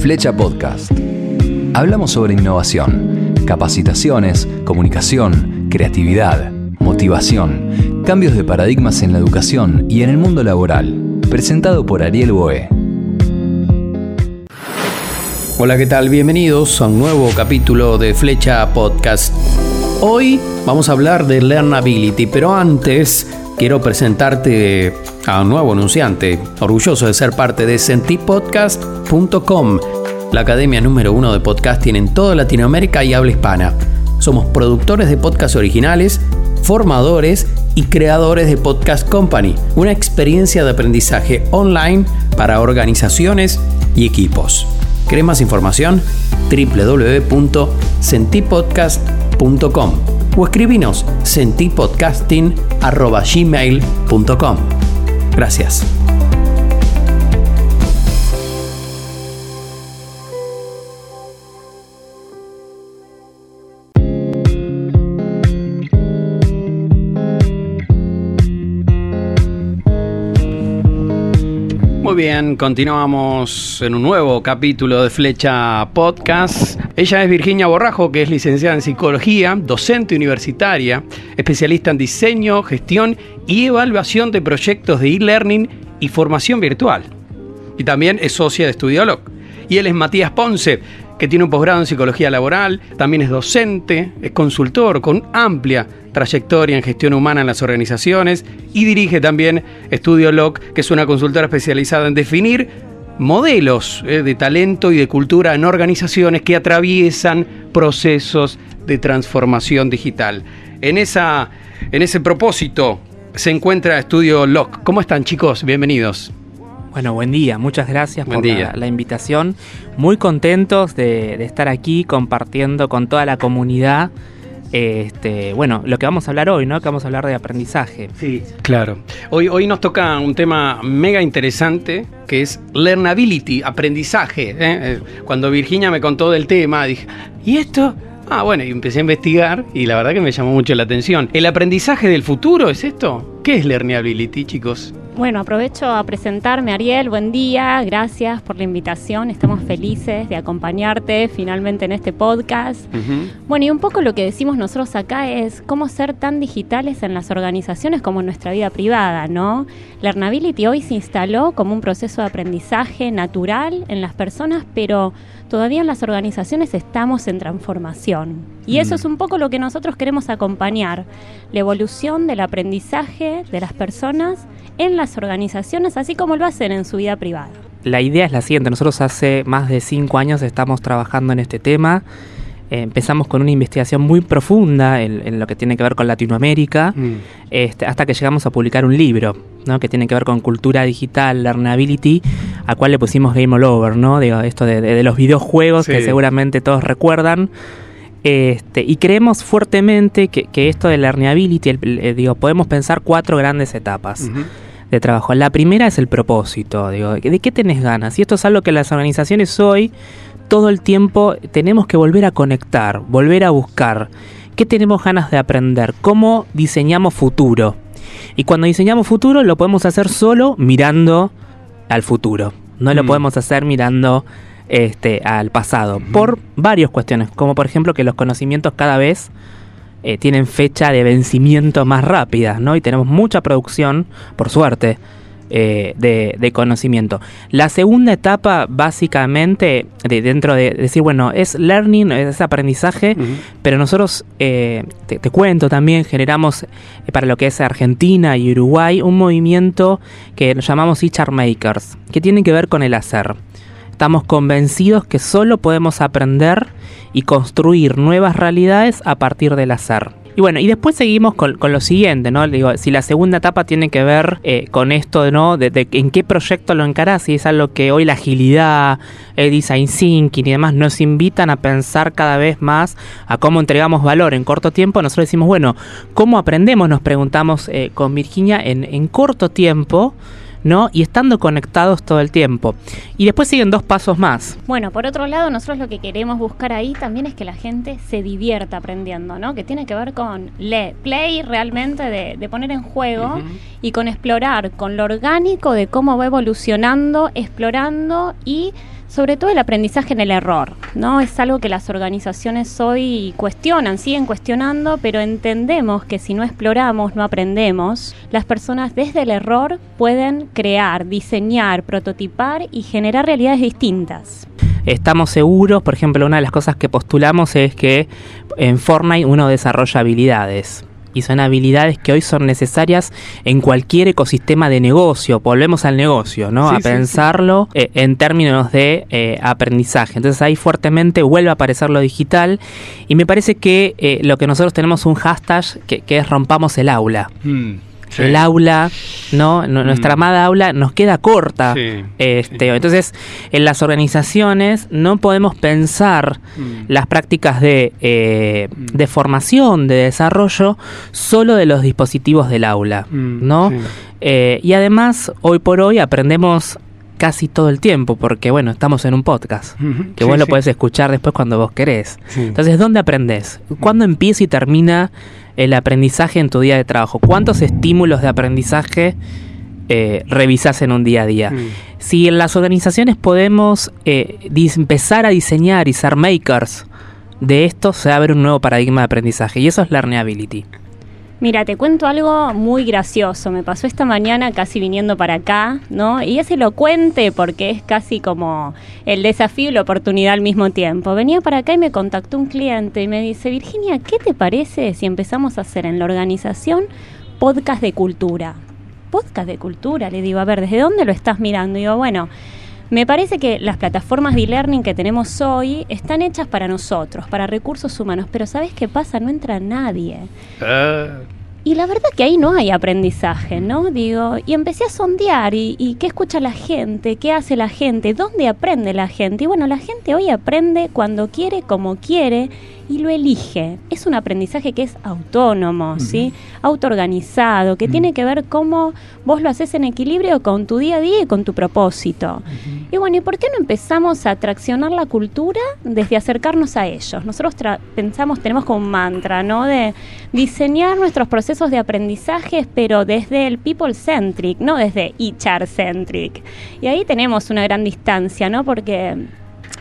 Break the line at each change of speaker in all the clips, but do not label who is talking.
Flecha Podcast. Hablamos sobre innovación, capacitaciones, comunicación, creatividad, motivación, cambios de paradigmas en la educación y en el mundo laboral. Presentado por Ariel Boe.
Hola, ¿qué tal? Bienvenidos a un nuevo capítulo de Flecha Podcast. Hoy vamos a hablar de Learnability, pero antes quiero presentarte a un nuevo anunciante, orgulloso de ser parte de sentipodcast.com, la academia número uno de podcasting en toda Latinoamérica y habla hispana. Somos productores de podcasts originales, formadores y creadores de Podcast Company, una experiencia de aprendizaje online para organizaciones y equipos. ¿Querés más información? www.sentipodcast.com o escribinos sentipodcasting.gmail.com. Gracias. Bien, continuamos en un nuevo capítulo de Flecha Podcast. Ella es Virginia Borrajo, que es licenciada en psicología, docente universitaria, especialista en diseño, gestión y evaluación de proyectos de e-learning y formación virtual. Y también es socia de Studiolog. Y él es Matías Ponce, que tiene un posgrado en psicología laboral, también es docente, es consultor con amplia trayectoria en gestión humana en las organizaciones y dirige también Estudio Loc, que es una consultora especializada en definir modelos eh, de talento y de cultura en organizaciones que atraviesan procesos de transformación digital. En, esa, en ese propósito se encuentra Estudio Loc. ¿Cómo están chicos? Bienvenidos.
Bueno, buen día, muchas gracias
Buen
por
día.
La, la invitación. Muy contentos de, de estar aquí compartiendo con toda la comunidad. Este, bueno, lo que vamos a hablar hoy, ¿no? Que vamos a hablar de aprendizaje.
Sí, claro. Hoy, hoy nos toca un tema mega interesante que es learnability, aprendizaje. ¿eh? Eh, Cuando Virginia me contó del tema, dije, ¿y esto? Ah, bueno, y empecé a investigar y la verdad que me llamó mucho la atención. ¿El aprendizaje del futuro es esto? ¿Qué es learnability, chicos?
Bueno, aprovecho a presentarme, Ariel. Buen día, gracias por la invitación. Estamos felices de acompañarte finalmente en este podcast. Bueno, y un poco lo que decimos nosotros acá es cómo ser tan digitales en las organizaciones como en nuestra vida privada, ¿no? Learnability hoy se instaló como un proceso de aprendizaje natural en las personas, pero todavía en las organizaciones estamos en transformación. Y eso
Mm.
es un poco lo que nosotros queremos acompañar, la evolución del aprendizaje de las personas en las organizaciones, así como lo hacen en su vida privada.
La idea es la siguiente, nosotros hace más de cinco años estamos trabajando en este tema. Eh, empezamos con una investigación muy profunda en, en lo que tiene que ver con Latinoamérica, este, hasta que llegamos a publicar un libro, ¿no? que tiene que ver con cultura digital, learnability, a cual le pusimos Game All Over, ¿no? Digo, esto de, de- de los videojuegos
Sí.
que seguramente todos recuerdan. Este, y creemos fuertemente que, que esto de learnability, el- digo, podemos pensar cuatro grandes etapas de trabajo. La primera es el propósito, digo, ¿de qué tenés ganas? Y esto es algo que las organizaciones hoy todo el tiempo tenemos que volver a conectar, volver a buscar. ¿Qué tenemos ganas de aprender? ¿Cómo diseñamos futuro? Y cuando diseñamos futuro lo podemos hacer solo mirando al futuro. No lo
Mm.
podemos hacer mirando este, al pasado. Por varias cuestiones, como por ejemplo que los conocimientos cada vez eh, tienen fecha de vencimiento más rápida, ¿no? Y tenemos mucha producción, por suerte, eh, de, de conocimiento. La segunda etapa, básicamente, de, dentro de decir, bueno, es learning, es aprendizaje, pero nosotros, eh, te, te cuento también, generamos eh, para lo que es Argentina y Uruguay un movimiento que nos llamamos HR Makers, que tiene que ver con el hacer. Estamos convencidos que solo podemos aprender y construir nuevas realidades a partir del hacer. Y bueno, y después seguimos con, con lo siguiente, ¿no? Digo, si la segunda etapa tiene que ver eh, con esto, ¿no? De, de en qué proyecto lo encarás, si es algo que hoy la agilidad, el design thinking y demás nos invitan a pensar cada vez más a cómo entregamos valor en corto tiempo, nosotros decimos, bueno, ¿cómo aprendemos? Nos preguntamos eh, con Virginia en, en corto tiempo, ¿no? Y estando conectados todo el tiempo. Y después siguen dos pasos más.
Bueno, por otro lado, nosotros lo que queremos buscar ahí también es que la gente se divierta aprendiendo, ¿no? Que tiene que ver con le play realmente de, de poner en juego y con explorar, con lo orgánico de cómo va evolucionando, explorando y sobre todo el aprendizaje en el error, ¿no? Es algo que las organizaciones hoy cuestionan, siguen cuestionando, pero entendemos que si no exploramos, no aprendemos. Las personas desde el error pueden crear, diseñar, prototipar y generar realidades distintas.
Estamos seguros, por ejemplo, una de las cosas que postulamos es que en Fortnite uno desarrolla habilidades y son habilidades que hoy son necesarias en cualquier ecosistema de negocio. Volvemos al negocio, ¿no?
Sí,
a
sí,
pensarlo eh, en términos de eh, aprendizaje. Entonces ahí fuertemente vuelve a aparecer lo digital y me parece que eh, lo que nosotros tenemos un hashtag que, que es rompamos el aula.
Mm, sí.
El aula, ¿no? Nu- Nuestra
Mm.
amada aula nos queda corta.
Sí,
Este. Entonces, en las organizaciones no podemos pensar
Mm.
las prácticas de, eh,
Mm.
de formación, de desarrollo, solo de los dispositivos del aula, ¿no? Eh, y además, hoy por hoy aprendemos casi todo el tiempo, porque bueno, estamos en un podcast, que
sí,
vos lo
sí.
podés escuchar después cuando vos querés.
Sí.
Entonces, ¿dónde aprendes? ¿Cuándo empieza y termina el aprendizaje en tu día de trabajo? ¿Cuántos estímulos de aprendizaje eh, revisás en un día a día?
Mm.
Si en las organizaciones podemos eh, empezar a diseñar y ser makers de esto, se va a ver un nuevo paradigma de aprendizaje y eso es learnability.
Mira, te cuento algo muy gracioso. Me pasó esta mañana casi viniendo para acá, ¿no? Y es elocuente porque es casi como el desafío y la oportunidad al mismo tiempo. Venía para acá y me contactó un cliente y me dice, Virginia, ¿qué te parece si empezamos a hacer en la organización podcast de cultura? Podcast de cultura, le digo, a ver, ¿desde dónde lo estás mirando? Y digo, bueno, me parece que las plataformas de e-learning que tenemos hoy están hechas para nosotros, para recursos humanos, pero ¿sabes qué pasa? No entra nadie.
Ah,
Y la verdad que ahí no hay aprendizaje, ¿no? Digo, y empecé a sondear y, y qué escucha la gente, qué hace la gente, dónde aprende la gente. Y bueno, la gente hoy aprende cuando quiere, como quiere y lo elige. Es un aprendizaje que es autónomo, ¿sí? Autoorganizado, que tiene que ver cómo vos lo haces en equilibrio con tu día a día y con tu propósito. Y bueno, ¿y por qué no empezamos a traccionar la cultura desde acercarnos a ellos? Nosotros tra- pensamos, tenemos como un mantra, ¿no? De diseñar nuestros procesos de aprendizaje, pero desde el people-centric, no desde HR-centric. Y ahí tenemos una gran distancia, ¿no? Porque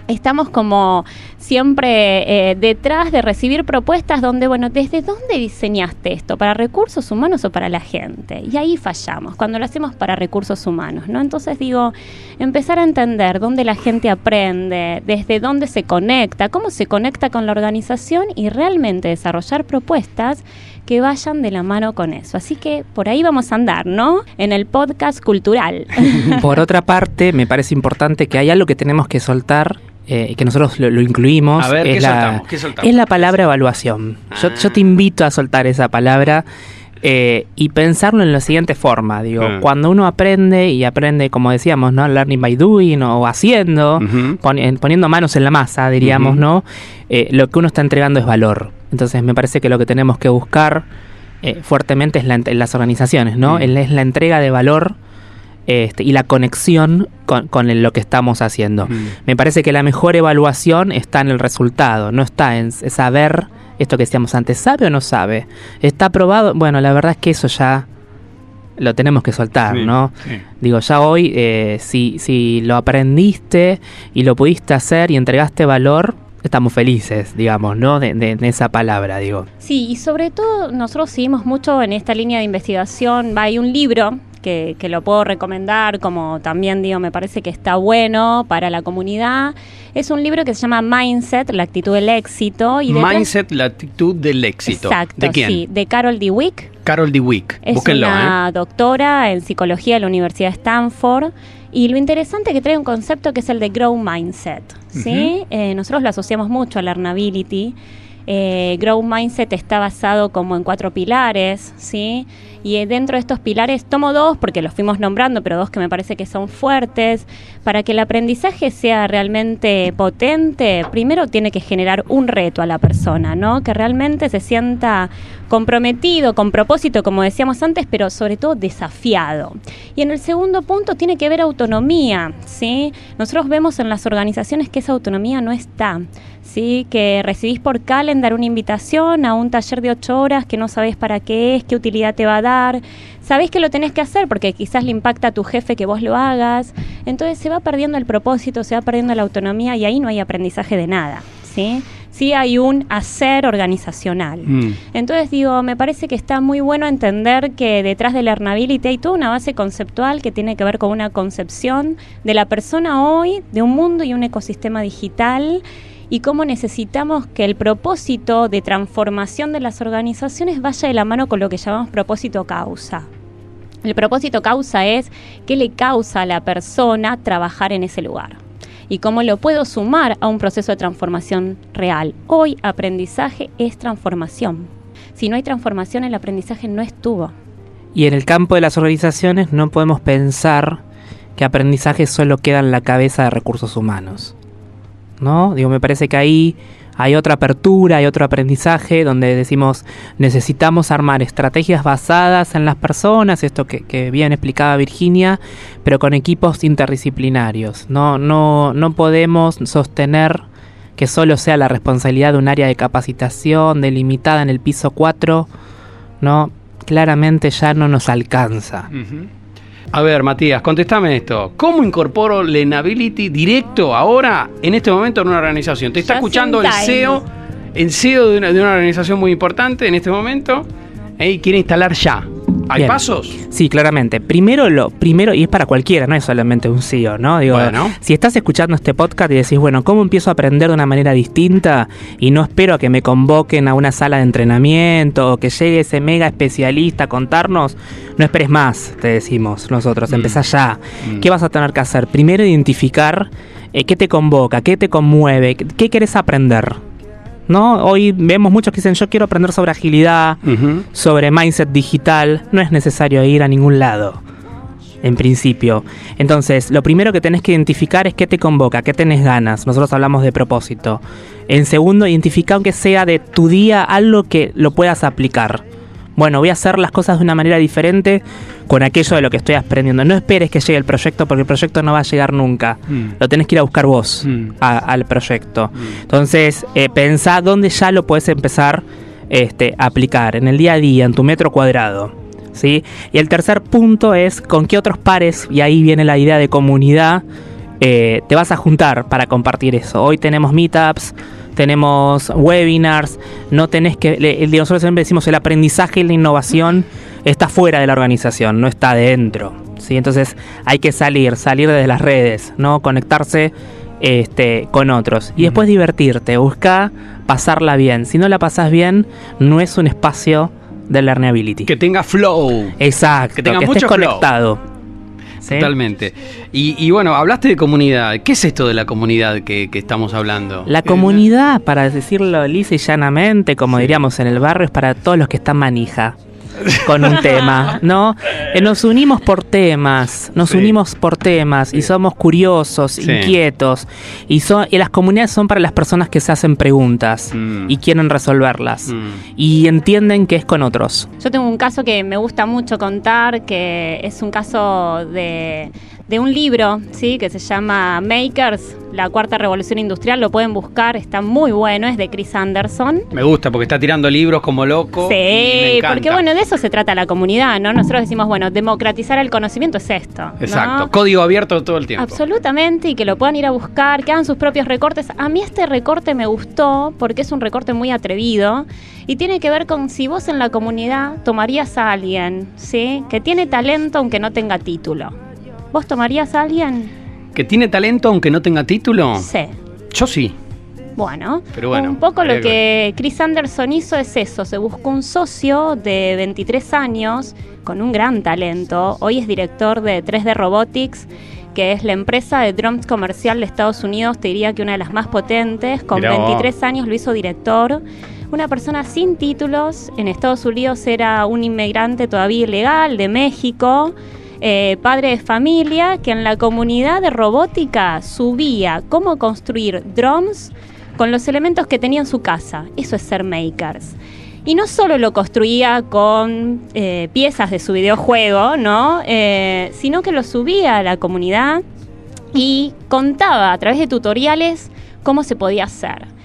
estamos como siempre eh, detrás de recibir propuestas donde, bueno, ¿desde dónde diseñaste esto? ¿Para recursos humanos o para la gente? Y ahí fallamos, cuando lo hacemos para recursos humanos, ¿no? Entonces digo, empezar a entender dónde la gente aprende, desde dónde se conecta, cómo se conecta con la organización y realmente desarrollar propuestas que vayan de la mano con eso. Así que por ahí vamos a andar, ¿no? En el podcast cultural.
Por otra parte, me parece importante que hay algo que tenemos que soltar eh, que nosotros lo, lo incluimos.
A ver,
es
¿qué
la,
soltamos? ¿Qué soltamos?
Es la palabra evaluación. Yo,
Ah.
yo te invito a soltar esa palabra eh, y pensarlo en la siguiente forma. Digo,
Ah.
cuando uno aprende y aprende, como decíamos, ¿no? Learning by doing o haciendo, poni- poniendo manos en la masa, diríamos. ¿no? Eh, lo que uno está entregando es valor. Entonces me parece que lo que tenemos que buscar eh, fuertemente es la, en las organizaciones, ¿no?
Mm.
Es la entrega de valor este, y la conexión con, con el- lo que estamos haciendo.
Mm.
Me parece que la mejor evaluación está en el resultado, no está en saber esto que decíamos antes, ¿sabe o no sabe? ¿Está aprobado? Bueno, la verdad es que eso ya lo tenemos que soltar,
Sí,
¿no?
sí.
Digo, ya hoy, eh, si, si lo aprendiste y lo pudiste hacer y entregaste valor, estamos felices, digamos, ¿no? De, de- de esa palabra, digo.
Sí, y sobre todo nosotros seguimos mucho en esta línea de investigación. Va, Hay un libro que, que lo puedo recomendar, como también digo, me parece que está bueno para la comunidad. Es un libro que se llama Mindset, la actitud del éxito. Y
Mindset, la actitud del éxito.
Exacto,
¿De quién?
sí, de Carol Dweck.
Carol Dweck.
Es
Búsquenlo,
una
¿eh?
doctora en psicología de la Universidad de Stanford. Y lo interesante es que trae un concepto que es el de Grow Mindset. ¿sí? Eh, nosotros lo asociamos mucho a Learnability. Eh, Grow Mindset está basado como en cuatro pilares, ¿sí? Y eh, dentro de estos pilares tomo dos porque los fuimos nombrando, pero dos que me parece que son fuertes. Para que el aprendizaje sea realmente potente, primero tiene que generar un reto a la persona, ¿no? Que realmente se sienta comprometido, con propósito, como decíamos antes, pero sobre todo desafiado. Y en el segundo punto tiene que ver autonomía, ¿sí? Nosotros vemos en las organizaciones que esa autonomía no está, ¿sí? Que recibís por calendar dar una invitación a un taller de ocho horas que no sabes para qué es, qué utilidad te va a dar. Sabés que lo tenés que hacer porque quizás le impacta a tu jefe que vos lo hagas. Entonces se va perdiendo el propósito, se va perdiendo la autonomía y ahí no hay aprendizaje de nada. ¿sí? sí hay un hacer organizacional.
Mm.
Entonces digo, me parece que está muy bueno entender que detrás de la Learnability hay toda una base conceptual que tiene que ver con una concepción de la persona hoy, de un mundo y un ecosistema digital y cómo necesitamos que el propósito de transformación de las organizaciones vaya de la mano con lo que llamamos propósito causa. El propósito causa es qué le causa a la persona trabajar en ese lugar y cómo lo puedo sumar a un proceso de transformación real. Hoy aprendizaje es transformación. Si no hay transformación, el aprendizaje no estuvo.
Y en el campo de las organizaciones no podemos pensar que aprendizaje solo queda en la cabeza de recursos humanos. ¿No? Digo, me parece que ahí hay otra apertura, hay otro aprendizaje donde decimos necesitamos armar estrategias basadas en las personas, esto que, bien explicaba Virginia, pero con equipos interdisciplinarios. No, no, no podemos sostener que solo sea la responsabilidad de un área de capacitación delimitada en el piso 4, ¿no? Claramente ya no nos alcanza.
A ver, Matías, contestame esto. ¿Cómo incorporo Lenability directo ahora, en este momento, en una organización? Te está escuchando el CEO, el CEO de una, de una, organización muy importante en este momento ¿eh? y quiere instalar ya. ¿Hay pasos?
Sí, claramente. Primero, lo primero, y es para cualquiera, no es solamente un CEO, ¿no? Digo, si estás escuchando este podcast y decís, bueno, ¿cómo empiezo a aprender de una manera distinta? Y no espero a que me convoquen a una sala de entrenamiento o que llegue ese mega especialista a contarnos, no esperes más, te decimos nosotros, mm. empezá ya. Mm. ¿Qué vas a tener que hacer? Primero, identificar eh, qué te convoca, qué te conmueve, qué querés aprender. ¿No? Hoy vemos muchos que dicen yo quiero aprender sobre agilidad, sobre mindset digital, no es necesario ir a ningún lado, en principio. Entonces, lo primero que tenés que identificar es qué te convoca, qué tenés ganas. Nosotros hablamos de propósito. En segundo, identifica aunque sea de tu día algo que lo puedas aplicar bueno, voy a hacer las cosas de una manera diferente con aquello de lo que estoy aprendiendo. No esperes que llegue el proyecto porque el proyecto no va a llegar nunca. Mm. Lo tenés que ir a buscar vos mm. al proyecto. Mm. Entonces, eh, pensá dónde ya lo puedes empezar este, a aplicar, en el día a día, en tu metro cuadrado. ¿sí? Y el tercer punto es con qué otros pares, y ahí viene la idea de comunidad, eh, te vas a juntar para compartir eso. Hoy tenemos meetups tenemos webinars, no tenés que, nosotros siempre decimos el aprendizaje y la innovación está fuera de la organización, no está dentro. ¿sí? Entonces hay que salir, salir desde las redes, no conectarse este, con otros. Y después divertirte, busca pasarla bien. Si no la pasas bien, no es un espacio de learnability.
Que tenga flow.
Exacto, que, tenga estés conectado.
Totalmente. Y, bueno, hablaste de comunidad. ¿Qué es esto de la comunidad que, estamos hablando?
La comunidad, para decirlo lisa y llanamente, como diríamos en el barrio, es para todos los que están manija con un tema, ¿no? Eh, nos unimos por temas, nos unimos por temas y somos curiosos, inquietos y, son, y las comunidades son para las personas que se hacen preguntas mm. y quieren resolverlas mm. y entienden que es con otros.
Yo tengo un caso que me gusta mucho contar, que es un caso de de un libro, ¿sí? Que se llama Makers, la cuarta revolución industrial, lo pueden buscar, está muy bueno, es de Chris Anderson.
Me gusta porque está tirando libros como loco.
Sí, porque bueno, de eso se trata la comunidad, ¿no? Nosotros decimos, bueno, democratizar el conocimiento es esto.
Exacto, código abierto todo el tiempo.
Absolutamente, y que lo puedan ir a buscar, que hagan sus propios recortes. A mí este recorte me gustó porque es un recorte muy atrevido y tiene que ver con si vos en la comunidad tomarías a alguien, ¿sí? Que tiene talento aunque no tenga título. ¿Vos tomarías a alguien?
¿Que tiene talento aunque no tenga título?
Sí.
Yo sí.
Bueno, Pero bueno un poco lo que Chris Anderson hizo es eso, se buscó un socio de 23 años con un gran talento, hoy es director de 3D Robotics, que es la empresa de drones comercial de Estados Unidos, te diría que una de las más potentes, con 23 años lo hizo director, una persona sin títulos, en Estados Unidos era un inmigrante todavía ilegal de México, eh, padre de familia que en la comunidad de robótica subía cómo construir drones con los elementos que tenía en su casa. Eso es ser makers. Y no solo lo construía con eh, piezas de su videojuego, ¿no? Eh, sino que lo subía a la comunidad y contaba a través de tutoriales cómo se podía hacer.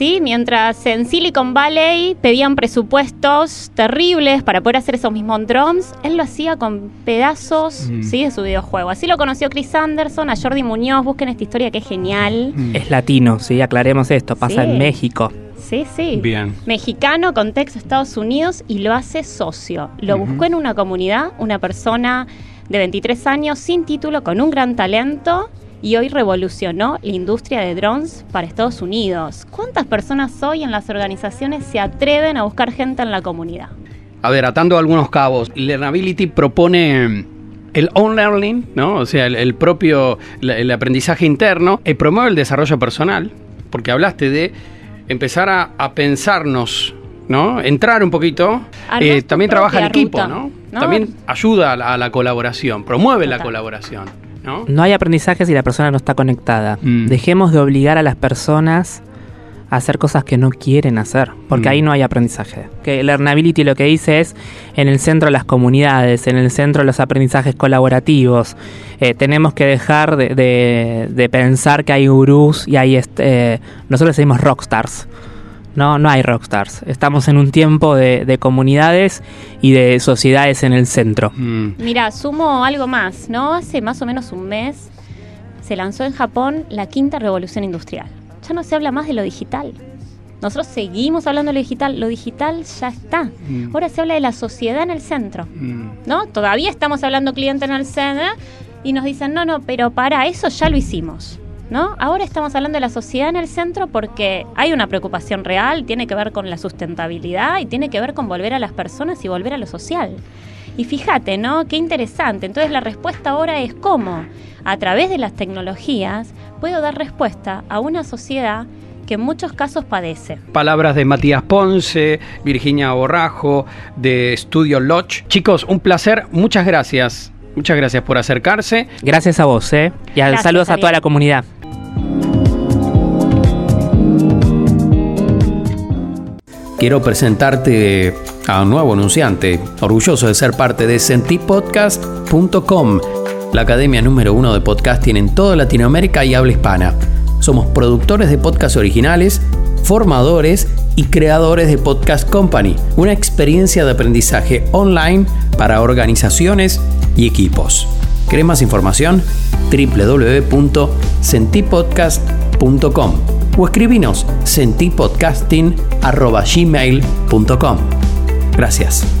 ¿Sí? Mientras en Silicon Valley pedían presupuestos terribles para poder hacer esos mismos drums, él lo hacía con pedazos
Mm.
¿sí? de su videojuego. Así lo conoció Chris Anderson, a Jordi Muñoz, busquen esta historia que es genial.
Mm.
Es latino, sí, aclaremos esto, pasa
Sí.
en México.
Sí, sí.
Bien.
Mexicano, contexto Estados Unidos y lo hace socio. Lo buscó en una comunidad, una persona de 23 años sin título, con un gran talento y hoy revolucionó la industria de drones para Estados Unidos. ¿Cuántas personas hoy en las organizaciones se atreven a buscar gente en la comunidad?
A ver, atando algunos cabos, Learnability propone el own learning, ¿no? O sea, el, el propio el aprendizaje interno, y promueve el desarrollo personal, porque hablaste de empezar a, a pensarnos, ¿no? Entrar un poquito. Eh, también trabaja en
propia
equipo, ¿no?
¿no?
También ayuda a la, a la colaboración, promueve la colaboración, ¿no?
No hay aprendizaje si la persona no está conectada.
Mm.
Dejemos de obligar a las personas a hacer cosas que no quieren hacer, porque
Mm.
ahí no hay aprendizaje. Que Learnability lo que dice es en el centro de las comunidades, en el centro de los aprendizajes colaborativos. Eh, tenemos que dejar de, de- de pensar que hay gurús y hay, este, eh, nosotros decimos rockstars. No, no hay rockstars. Estamos en un tiempo de, de comunidades y de sociedades en el centro.
Mm.
Mira, sumo algo más, ¿no? Hace más o menos un mes se lanzó en Japón la quinta revolución industrial. Ya no se habla más de lo digital. Nosotros seguimos hablando de lo digital, lo digital ya está.
Mm.
Ahora se habla de la sociedad en el centro,
Mm.
¿no? Todavía estamos hablando cliente en el centro y nos dicen, no, no, pero para eso ya lo hicimos. ¿No? Ahora estamos hablando de la sociedad en el centro porque hay una preocupación real, tiene que ver con la sustentabilidad y tiene que ver con volver a las personas y volver a lo social. Y fíjate, ¿no? Qué interesante. Entonces la respuesta ahora es cómo, a través de las tecnologías, puedo dar respuesta a una sociedad que en muchos casos padece.
Palabras de Matías Ponce, Virginia Borrajo, de Studio Lodge. Chicos, un placer, muchas gracias. Muchas gracias por acercarse.
Gracias a vos, ¿eh? Y a-
Gracias,
saludos a toda la comunidad.
Quiero presentarte a un nuevo anunciante, orgulloso de ser parte de sentipodcast.com, la academia número uno de podcasting en toda Latinoamérica y habla hispana. Somos productores de podcasts originales, formadores y creadores de Podcast Company, una experiencia de aprendizaje online para organizaciones y equipos. ¿Querés más información? www.sentipodcast.com o escribinos sentipodcasting.gmail.com Gracias.